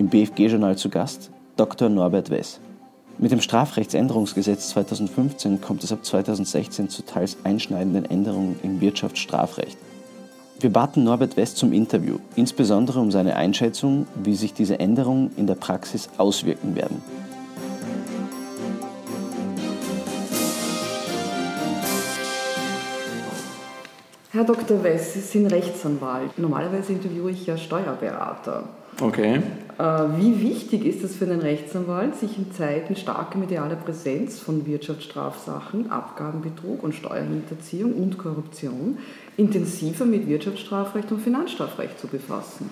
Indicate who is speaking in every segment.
Speaker 1: Im BFG-Journal zu Gast Dr. Norbert Wess. Mit dem Strafrechtsänderungsgesetz 2015 kommt es ab 2016 zu teils einschneidenden Änderungen im Wirtschaftsstrafrecht. Wir baten Norbert West zum Interview, insbesondere um seine Einschätzung, wie sich diese Änderungen in der Praxis auswirken werden.
Speaker 2: Herr Dr. Wess, Sie sind Rechtsanwalt. Normalerweise interviewe ich ja Steuerberater.
Speaker 3: Okay.
Speaker 2: Äh, wie wichtig ist es für einen Rechtsanwalt, sich in Zeiten starker medialer Präsenz von Wirtschaftsstrafsachen, Abgabenbetrug und Steuerhinterziehung und Korruption intensiver mit Wirtschaftsstrafrecht und Finanzstrafrecht zu befassen?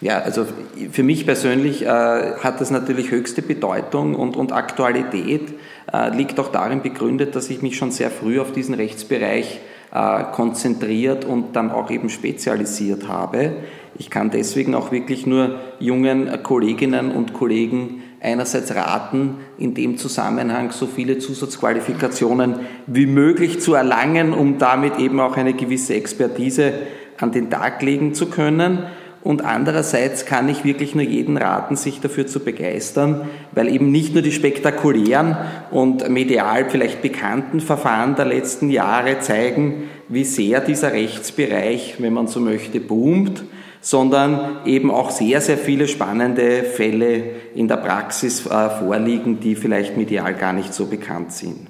Speaker 3: Ja, also für mich persönlich äh, hat das natürlich höchste Bedeutung und, und Aktualität äh, liegt auch darin begründet, dass ich mich schon sehr früh auf diesen Rechtsbereich äh, konzentriert und dann auch eben spezialisiert habe. Ich kann deswegen auch wirklich nur jungen Kolleginnen und Kollegen einerseits raten, in dem Zusammenhang so viele Zusatzqualifikationen wie möglich zu erlangen, um damit eben auch eine gewisse Expertise an den Tag legen zu können. Und andererseits kann ich wirklich nur jeden raten, sich dafür zu begeistern, weil eben nicht nur die spektakulären und medial vielleicht bekannten Verfahren der letzten Jahre zeigen, wie sehr dieser Rechtsbereich, wenn man so möchte, boomt, sondern eben auch sehr, sehr viele spannende Fälle in der Praxis äh, vorliegen, die vielleicht medial gar nicht so bekannt sind.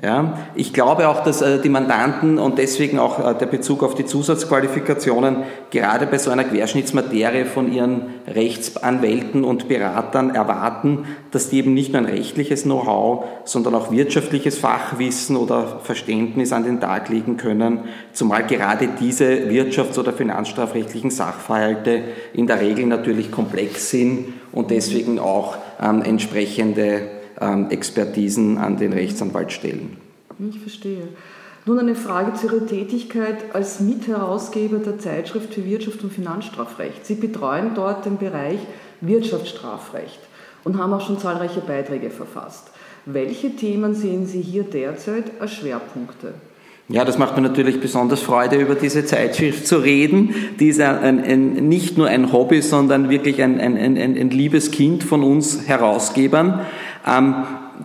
Speaker 3: Ja, ich glaube auch, dass äh, die Mandanten und deswegen auch äh, der Bezug auf die Zusatzqualifikationen gerade bei so einer Querschnittsmaterie von ihren Rechtsanwälten und Beratern erwarten, dass die eben nicht nur ein rechtliches Know-how, sondern auch wirtschaftliches Fachwissen oder Verständnis an den Tag legen können, zumal gerade diese wirtschafts- oder finanzstrafrechtlichen Sachverhalte in der Regel natürlich komplex sind und deswegen auch ähm, entsprechende Expertisen an den Rechtsanwalt stellen.
Speaker 2: Ich verstehe. Nun eine Frage zu Ihrer Tätigkeit als Mitherausgeber der Zeitschrift für Wirtschaft und Finanzstrafrecht. Sie betreuen dort den Bereich Wirtschaftsstrafrecht und haben auch schon zahlreiche Beiträge verfasst. Welche Themen sehen Sie hier derzeit als Schwerpunkte?
Speaker 3: Ja, das macht mir natürlich besonders Freude, über diese Zeitschrift zu reden. Die ist ein, ein, nicht nur ein Hobby, sondern wirklich ein, ein liebes Kind von uns Herausgebern. Ähm,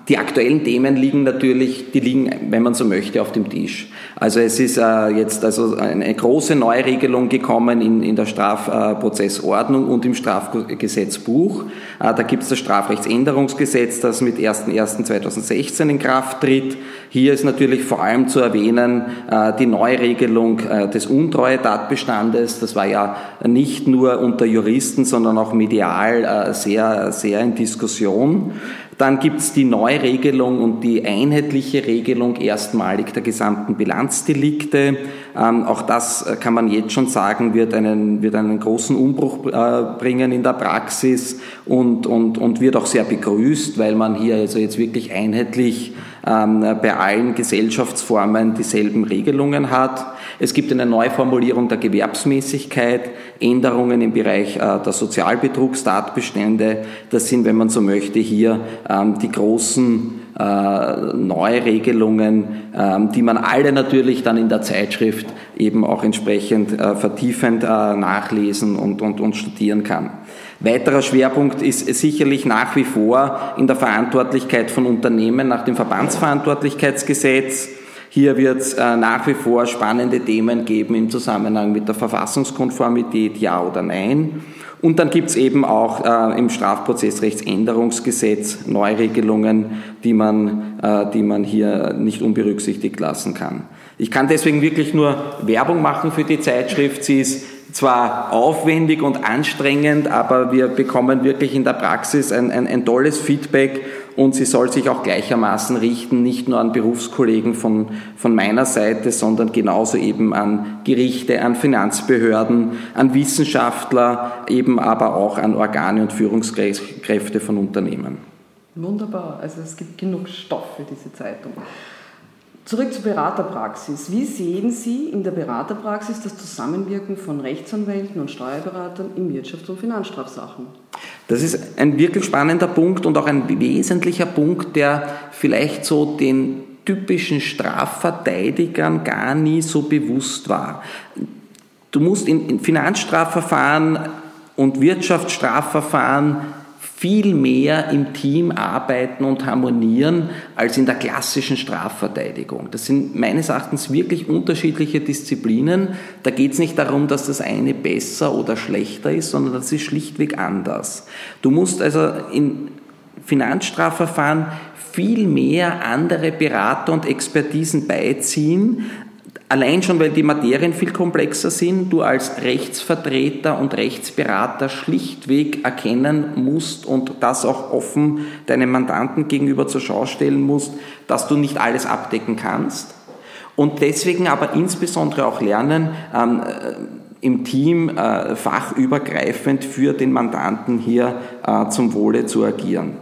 Speaker 3: die aktuellen Themen liegen natürlich, die liegen, wenn man so möchte, auf dem Tisch. Also es ist äh, jetzt also eine große Neuregelung gekommen in, in der Strafprozessordnung und im Strafgesetzbuch. Äh, da gibt es das Strafrechtsänderungsgesetz, das mit 1.1.2016 in Kraft tritt. Hier ist natürlich vor allem zu erwähnen äh, die Neuregelung äh, des Untreue-Tatbestandes. Das war ja nicht nur unter Juristen, sondern auch medial äh, sehr, sehr in Diskussion. Dann gibt es die Neuregelung und die einheitliche Regelung erstmalig der gesamten Bilanzdelikte. Ähm, auch das äh, kann man jetzt schon sagen, wird einen, wird einen großen Umbruch äh, bringen in der Praxis und, und, und wird auch sehr begrüßt, weil man hier also jetzt wirklich einheitlich ähm, bei allen Gesellschaftsformen dieselben Regelungen hat. Es gibt eine Neuformulierung der Gewerbsmäßigkeit, Änderungen im Bereich äh, der Sozialbetrugstatbestände. Das sind, wenn man so möchte, hier ähm, die großen äh, Neuregelungen, ähm, die man alle natürlich dann in der Zeitschrift eben auch entsprechend äh, vertiefend nachlesen und, und, und studieren kann. Weiterer Schwerpunkt ist sicherlich nach wie vor in der Verantwortlichkeit von Unternehmen nach dem Verbandsverantwortlichkeitsgesetz. Hier wird es äh, nach wie vor spannende Themen geben im Zusammenhang mit der Verfassungskonformität, ja oder nein. Und dann gibt es eben auch äh, im Strafprozessrechtsänderungsgesetz Neuregelungen, die man, äh, die man hier nicht unberücksichtigt lassen kann. Ich kann deswegen wirklich nur Werbung machen für die Zeitschrift. Sie ist zwar aufwendig und anstrengend, aber wir bekommen wirklich in der Praxis ein, ein, ein tolles Feedback und sie soll sich auch gleichermaßen richten, nicht nur an Berufskollegen von, von meiner Seite, sondern genauso eben an Gerichte, an Finanzbehörden, an Wissenschaftler, eben aber auch an Organe und Führungskräfte von Unternehmen.
Speaker 2: Wunderbar, also es gibt genug Stoff für diese Zeitung. Zurück zur Beraterpraxis. Wie sehen Sie in der Beraterpraxis das Zusammenwirken von Rechtsanwälten und Steuerberatern in Wirtschafts- und Finanzstrafsachen?
Speaker 3: Das ist ein wirklich spannender Punkt und auch ein wesentlicher Punkt, der vielleicht so den typischen Strafverteidigern gar nie so bewusst war. Du musst in, Finanzstrafverfahren und Wirtschaftsstrafverfahren viel mehr im Team arbeiten und harmonieren als in der klassischen Strafverteidigung. Das sind meines Erachtens wirklich unterschiedliche Disziplinen. Da geht es nicht darum, dass das eine besser oder schlechter ist, sondern das ist schlichtweg anders. Du musst also in Finanzstrafverfahren viel mehr andere Berater und Expertisen beiziehen, Allein schon, weil die Materien viel komplexer sind, du als Rechtsvertreter und Rechtsberater schlichtweg erkennen musst und das auch offen deinem Mandanten gegenüber zur Schau stellen musst, dass du nicht alles abdecken kannst. Und deswegen aber insbesondere auch lernen, ähm, äh, im Team äh, fachübergreifend für den Mandanten hier äh, zum Wohle zu agieren.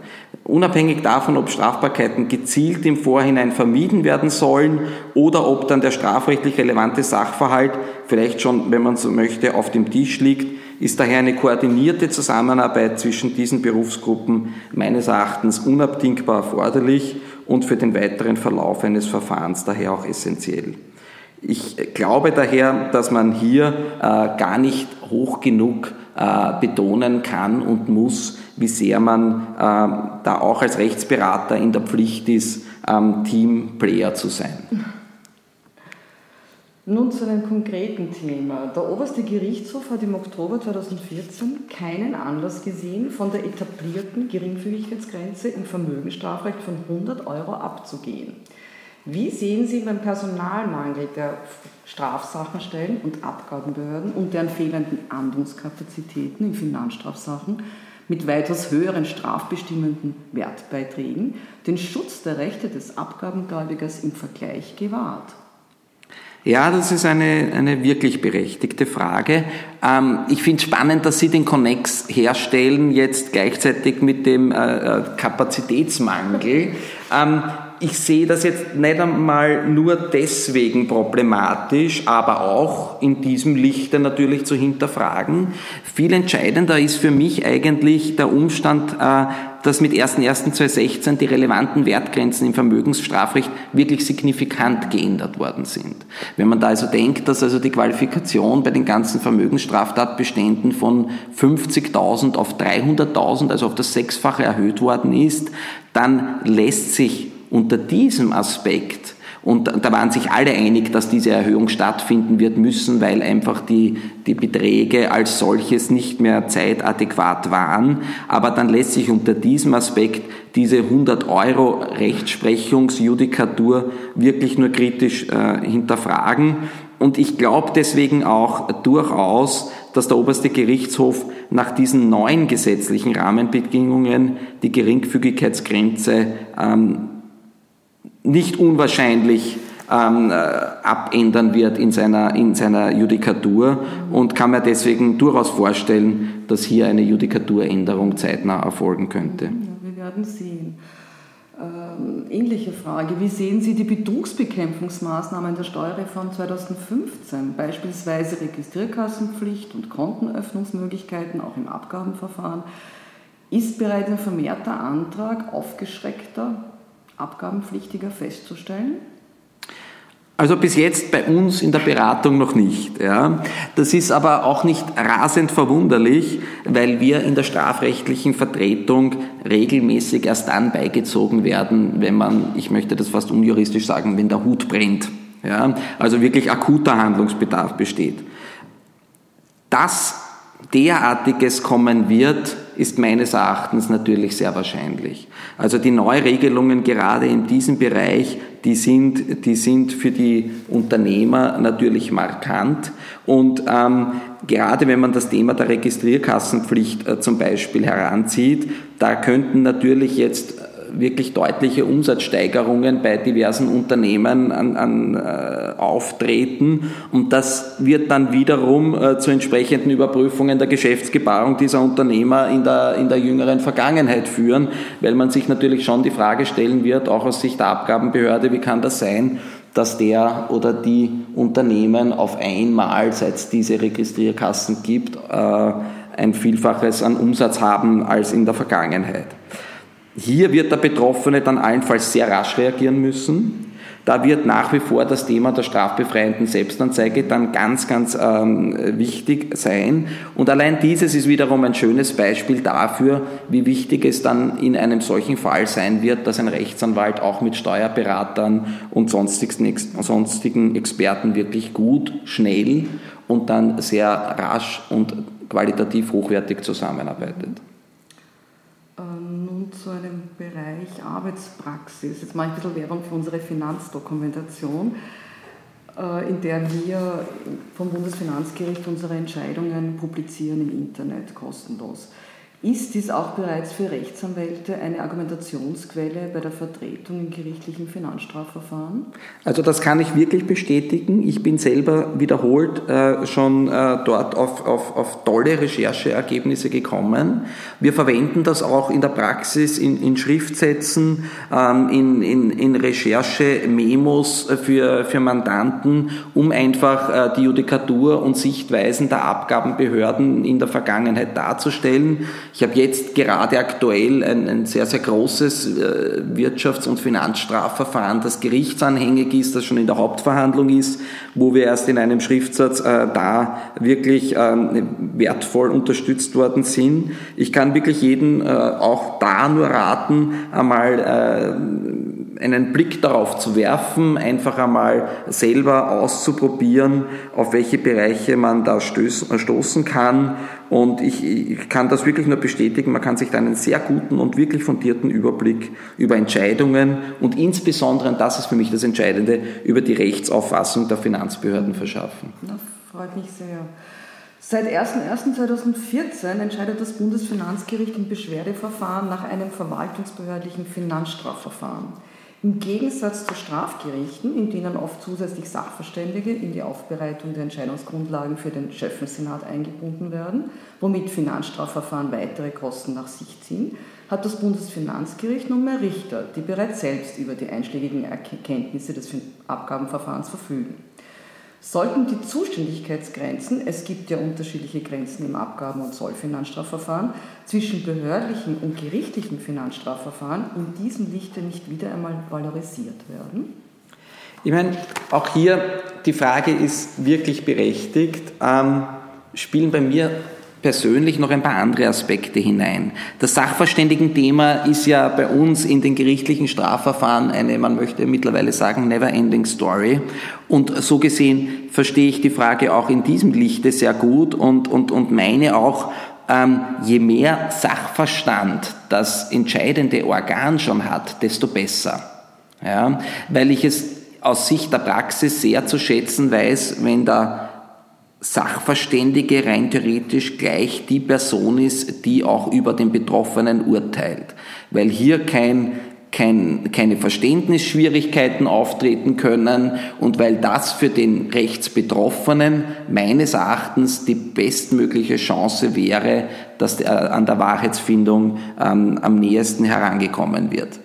Speaker 3: Unabhängig davon, ob Strafbarkeiten gezielt im Vorhinein vermieden werden sollen oder ob dann der strafrechtlich relevante Sachverhalt vielleicht schon, wenn man so möchte, auf dem Tisch liegt, ist daher eine koordinierte Zusammenarbeit zwischen diesen Berufsgruppen meines Erachtens unabdingbar erforderlich und für den weiteren Verlauf eines Verfahrens daher auch essentiell. Ich glaube daher, dass man hier äh, gar nicht hoch genug betonen kann und muss, wie sehr man äh, da auch als Rechtsberater in der Pflicht ist, ähm, Teamplayer zu sein.
Speaker 2: Nun zu einem konkreten Thema. Der oberste Gerichtshof hat im Oktober 2014 keinen Anlass gesehen, von der etablierten Geringfügigkeitsgrenze im Vermögensstrafrecht von 100 Euro abzugehen. Wie sehen Sie beim Personalmangel der Strafsachenstellen und Abgabenbehörden und deren fehlenden Ahndungskapazitäten in Finanzstrafsachen mit weitaus höheren strafbestimmenden Wertbeiträgen den Schutz der Rechte des Abgabengläubigers im Vergleich gewahrt?
Speaker 3: Ja, das ist eine, eine wirklich berechtigte Frage. Ähm, ich finde es spannend, dass Sie den Connex herstellen, jetzt gleichzeitig mit dem äh, äh Kapazitätsmangel. Ähm, ich sehe das jetzt nicht einmal nur deswegen problematisch, aber auch in diesem Lichte natürlich zu hinterfragen. Viel entscheidender ist für mich eigentlich der Umstand, äh, dass mit 1.1.2016 die relevanten Wertgrenzen im Vermögensstrafrecht wirklich signifikant geändert worden sind. Wenn man da also denkt, dass also die Qualifikation bei den ganzen Vermögensstraftatbeständen von 50.000 auf 300.000, also auf das Sechsfache erhöht worden ist, dann lässt sich unter diesem Aspekt, und da waren sich alle einig, dass diese Erhöhung stattfinden wird müssen, weil einfach die, die Beträge als solches nicht mehr zeitadäquat waren. Aber dann lässt sich unter diesem Aspekt diese 100 Euro Rechtsprechungsjudikatur wirklich nur kritisch äh, hinterfragen. Und ich glaube deswegen auch durchaus, dass der oberste Gerichtshof nach diesen neuen gesetzlichen Rahmenbedingungen die Geringfügigkeitsgrenze ähm, nicht unwahrscheinlich ähm, äh, abändern wird in seiner, in seiner Judikatur und kann mir deswegen durchaus vorstellen, dass hier eine Judikaturänderung zeitnah erfolgen könnte. Ja,
Speaker 2: wir werden sehen. Ähm, ähnliche Frage. Wie sehen Sie die Betrugsbekämpfungsmaßnahmen der Steuerreform 2015, beispielsweise Registrierkassenpflicht und Kontenöffnungsmöglichkeiten auch im Abgabenverfahren? Ist bereits ein vermehrter Antrag aufgeschreckter Abgabenpflichtiger festzustellen?
Speaker 3: Also bis jetzt bei uns in der Beratung noch nicht. Ja. Das ist aber auch nicht rasend verwunderlich, weil wir in der strafrechtlichen Vertretung regelmäßig erst dann beigezogen werden, wenn man, ich möchte das fast unjuristisch sagen, wenn der Hut brennt. Ja. Also wirklich akuter Handlungsbedarf besteht. Dass derartiges kommen wird, ist meines Erachtens natürlich sehr wahrscheinlich. Also die Neuregelungen gerade in diesem Bereich, die sind, die sind für die Unternehmer natürlich markant. Und ähm, gerade wenn man das Thema der Registrierkassenpflicht äh, zum Beispiel heranzieht, da könnten natürlich jetzt wirklich deutliche Umsatzsteigerungen bei diversen Unternehmen an, an, äh, auftreten und das wird dann wiederum äh, zu entsprechenden Überprüfungen der Geschäftsgebarung dieser Unternehmer in der, in der jüngeren Vergangenheit führen, weil man sich natürlich schon die Frage stellen wird, auch aus Sicht der Abgabenbehörde, wie kann das sein, dass der oder die Unternehmen auf einmal, seit es diese Registrierkassen gibt, äh, ein Vielfaches an Umsatz haben als in der Vergangenheit. Hier wird der Betroffene dann allenfalls sehr rasch reagieren müssen. Da wird nach wie vor das Thema der strafbefreienden Selbstanzeige dann ganz, ganz ähm, wichtig sein. Und allein dieses ist wiederum ein schönes Beispiel dafür, wie wichtig es dann in einem solchen Fall sein wird, dass ein Rechtsanwalt auch mit Steuerberatern und sonstigen, sonstigen Experten wirklich gut, schnell und dann sehr rasch und qualitativ hochwertig zusammenarbeitet.
Speaker 2: Zu einem Bereich Arbeitspraxis. Jetzt mache ich ein bisschen Werbung für unsere Finanzdokumentation, äh, in der wir vom Bundesfinanzgericht unsere Entscheidungen publizieren im Internet kostenlos. Ist dies auch bereits für Rechtsanwälte eine Argumentationsquelle bei der Vertretung in gerichtlichen Finanzstrafverfahren?
Speaker 3: Also das kann ich wirklich bestätigen. Ich bin selber wiederholt äh, schon äh, dort auf, auf, auf tolle Rechercheergebnisse gekommen. Wir verwenden das auch in der Praxis, in, in Schriftsätzen, ähm, in, in, in Recherche-Memos für, für Mandanten, um einfach äh, die Judikatur und Sichtweisen der Abgabenbehörden in der Vergangenheit darzustellen. Ich habe jetzt gerade aktuell ein, ein sehr, sehr großes äh, Wirtschafts- und Finanzstrafverfahren, das gerichtsanhängig ist, das schon in der Hauptverhandlung ist, wo wir erst in einem Schriftsatz äh, da wirklich ähm, wertvoll unterstützt worden sind. Ich kann wirklich jeden äh, auch da nur raten, einmal äh, einen Blick darauf zu werfen, einfach einmal selber auszuprobieren, auf welche Bereiche man da stoßen kann und ich, ich, kann das wirklich nur bestätigen, man kann sich da einen sehr guten und wirklich fundierten Überblick über Entscheidungen und insbesondere, und das ist für mich das Entscheidende, über die Rechtsauffassung der Finanzbehörden verschaffen.
Speaker 2: Das freut mich sehr. Seit 01.01.2014 entscheidet das Bundesfinanzgericht im Beschwerdeverfahren nach einem verwaltungsbehördlichen Finanzstrafverfahren. Im Gegensatz zu Strafgerichten, in denen oft zusätzlich Sachverständige in die Aufbereitung der Entscheidungsgrundlagen für den Schöffensenat eingebunden werden, womit Finanzstrafverfahren weitere Kosten nach sich ziehen, hat das Bundesfinanzgericht nunmehr Richter, die bereits selbst über die einschlägigen Erkenntnisse des Abgabenverfahrens verfügen. Sollten die Zuständigkeitsgrenzen, es gibt ja unterschiedliche Grenzen im Abgaben- und Zollfinanzstrafverfahren, zwischen behördlichen und gerichtlichen Finanzstrafverfahren in diesem Lichte nicht wieder einmal valorisiert werden?
Speaker 3: Ich meine, auch hier die Frage ist wirklich berechtigt. Ähm, spielen bei mir persönlich noch ein paar andere Aspekte hinein. Das Sachverständigenthema ist ja bei uns in den gerichtlichen Strafverfahren eine, man möchte mittlerweile sagen, never-ending Story. Und so gesehen verstehe ich die Frage auch in diesem Lichte sehr gut und, und, und meine auch, ähm, je mehr Sachverstand das entscheidende Organ schon hat, desto besser. Ja, weil ich es aus Sicht der Praxis sehr zu schätzen weiß, wenn da Sachverständige rein theoretisch gleich die Person ist, die auch über den Betroffenen urteilt. Weil hier kein, kein, keine Verständnisschwierigkeiten auftreten können und weil das für den Rechtsbetroffenen meines Erachtens die bestmögliche Chance wäre, dass an der Wahrheitsfindung ähm, am nächsten herangekommen wird.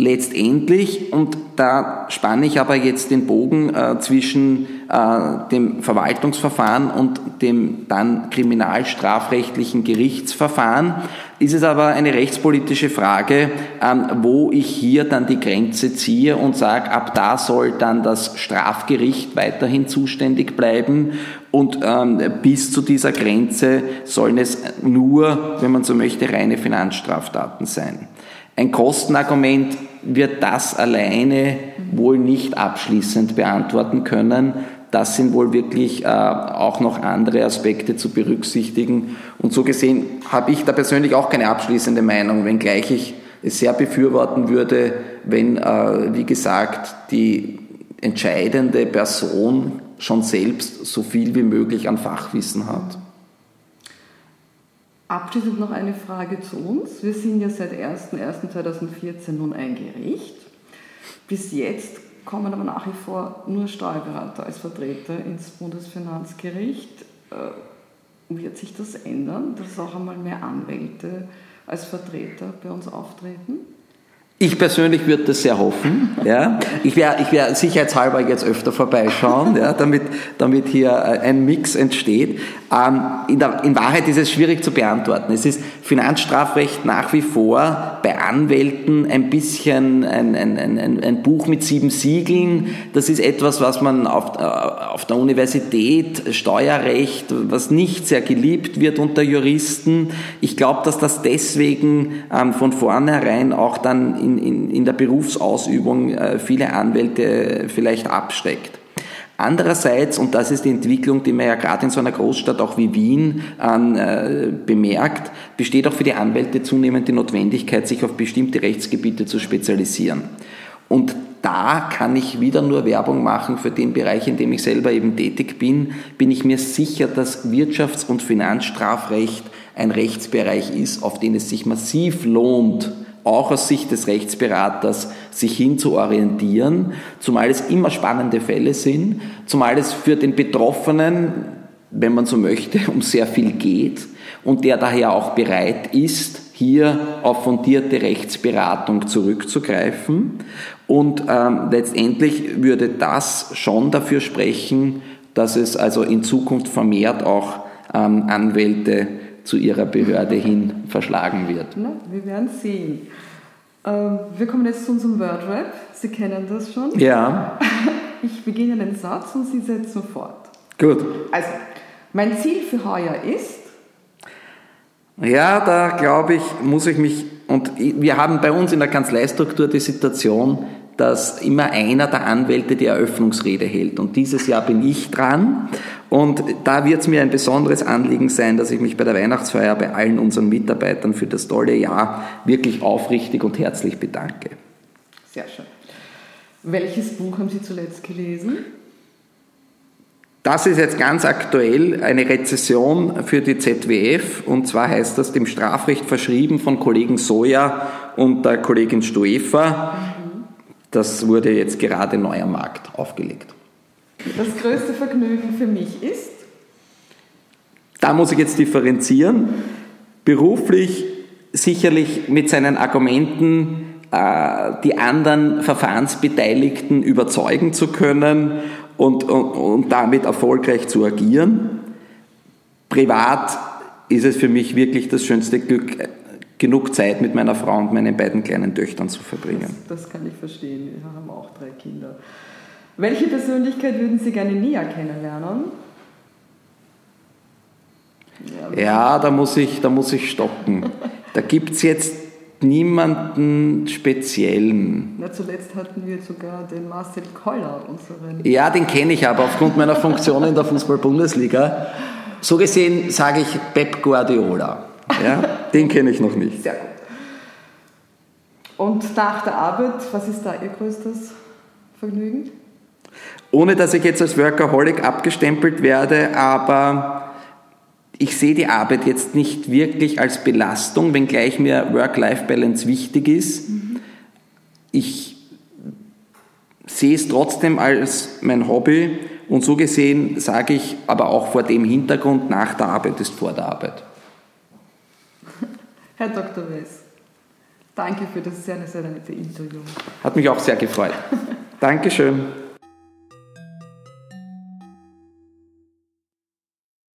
Speaker 3: Letztendlich, und da spanne ich aber jetzt den Bogen äh, zwischen äh, dem Verwaltungsverfahren und dem dann kriminalstrafrechtlichen Gerichtsverfahren, ist es aber eine rechtspolitische Frage, ähm, wo ich hier dann die Grenze ziehe und sage, ab da soll dann das Strafgericht weiterhin zuständig bleiben und ähm, bis zu dieser Grenze sollen es nur, wenn man so möchte, reine Finanzstraftaten sein. Ein Kostenargument wird das alleine wohl nicht abschließend beantworten können. Das sind wohl wirklich äh, auch noch andere Aspekte zu berücksichtigen. Und so gesehen habe ich da persönlich auch keine abschließende Meinung, wenngleich ich es sehr befürworten würde, wenn, äh, wie gesagt, die entscheidende Person schon selbst so viel wie möglich an Fachwissen hat.
Speaker 2: Abschließend noch eine Frage zu uns. Wir sind ja seit 01.01.2014 nun ein Gericht. Bis jetzt kommen aber nach wie vor nur Steuerberater als Vertreter ins Bundesfinanzgericht. Äh, wird sich das ändern, dass auch einmal mehr Anwälte als Vertreter bei uns auftreten?
Speaker 3: Ich persönlich würde das sehr hoffen. Ja. Ich werde ich werd sicherheitshalber jetzt öfter vorbeischauen, ja, damit, damit hier äh, ein Mix entsteht. Ähm, in, der, in Wahrheit ist es schwierig zu beantworten. Es ist Finanzstrafrecht nach wie vor Anwälten ein bisschen ein, ein, ein, ein Buch mit sieben Siegeln. Das ist etwas, was man auf, äh, auf der Universität, Steuerrecht, was nicht sehr geliebt wird unter Juristen. Ich glaube, dass das deswegen ähm, von vornherein auch dann in, in, in der Berufsausübung äh, viele Anwälte vielleicht abschreckt. Andererseits, und das ist die Entwicklung, die man ja gerade in so einer Großstadt auch wie Wien äh, bemerkt, besteht auch für die Anwälte zunehmend die Notwendigkeit, sich auf bestimmte Rechtsgebiete zu spezialisieren. Und da kann ich wieder nur Werbung machen für den Bereich, in dem ich selber eben tätig bin. Bin ich mir sicher, dass Wirtschafts- und Finanzstrafrecht ein Rechtsbereich ist, auf den es sich massiv lohnt, auch aus Sicht des Rechtsberaters sich hin zu orientieren, zumal es immer spannende Fälle sind, zumal es für den Betroffenen, wenn man so möchte, um sehr viel geht und der daher auch bereit ist, hier auf fundierte Rechtsberatung zurückzugreifen. Und ähm, letztendlich würde das schon dafür sprechen, dass es also in Zukunft vermehrt auch ähm, Anwälte zu ihrer Behörde hin verschlagen wird.
Speaker 2: Na, wir werden sehen. Ähm, wir kommen jetzt zu unserem Wordrap. Sie kennen das schon.
Speaker 3: Ja.
Speaker 2: Ich beginne einen Satz und Sie setzen fort.
Speaker 3: Gut.
Speaker 2: Also, mein Ziel für heuer ist.
Speaker 3: Ja, da glaube ich, muss ich mich, und wir haben bei uns in der Kanzleistruktur die Situation, dass immer einer der Anwälte die Eröffnungsrede hält. Und dieses Jahr bin ich dran. Und da wird es mir ein besonderes Anliegen sein, dass ich mich bei der Weihnachtsfeier bei allen unseren Mitarbeitern für das tolle Jahr wirklich aufrichtig und herzlich bedanke.
Speaker 2: Sehr schön. Welches Buch haben Sie zuletzt gelesen?
Speaker 3: Das ist jetzt ganz aktuell eine Rezession für die ZWF und zwar heißt das dem Strafrecht verschrieben von Kollegen Soja und der Kollegin Stoefer. Das wurde jetzt gerade neu am Markt aufgelegt.
Speaker 2: Das größte Vergnügen für mich ist?
Speaker 3: Da muss ich jetzt differenzieren. Beruflich sicherlich mit seinen Argumenten äh, die anderen Verfahrensbeteiligten überzeugen zu können und, und, und damit erfolgreich zu agieren. Privat ist es für mich wirklich das schönste Glück, genug Zeit mit meiner Frau und meinen beiden kleinen Töchtern zu verbringen.
Speaker 2: Das, das kann ich verstehen. Wir haben auch drei Kinder. Welche Persönlichkeit würden Sie gerne näher kennenlernen?
Speaker 3: Ja, ja da, muss ich, da muss ich stoppen. da gibt es jetzt niemanden speziellen.
Speaker 2: Na, zuletzt hatten wir sogar den Marcel Koller, unseren.
Speaker 3: Ja, den kenne ich aber aufgrund meiner Funktion in der Fußball-Bundesliga. So gesehen sage ich Pep Guardiola. Ja, den kenne ich noch nicht.
Speaker 2: Sehr gut. Und nach der Arbeit, was ist da Ihr größtes Vergnügen?
Speaker 3: Ohne dass ich jetzt als Workaholic abgestempelt werde, aber ich sehe die Arbeit jetzt nicht wirklich als Belastung, wenngleich mir Work-Life-Balance wichtig ist. Mhm. Ich sehe es trotzdem als mein Hobby und so gesehen sage ich aber auch vor dem Hintergrund, nach der Arbeit ist vor der Arbeit.
Speaker 2: Herr Dr. Wess, danke für das sehr, sehr nette Interview.
Speaker 3: Hat mich auch sehr gefreut. Dankeschön.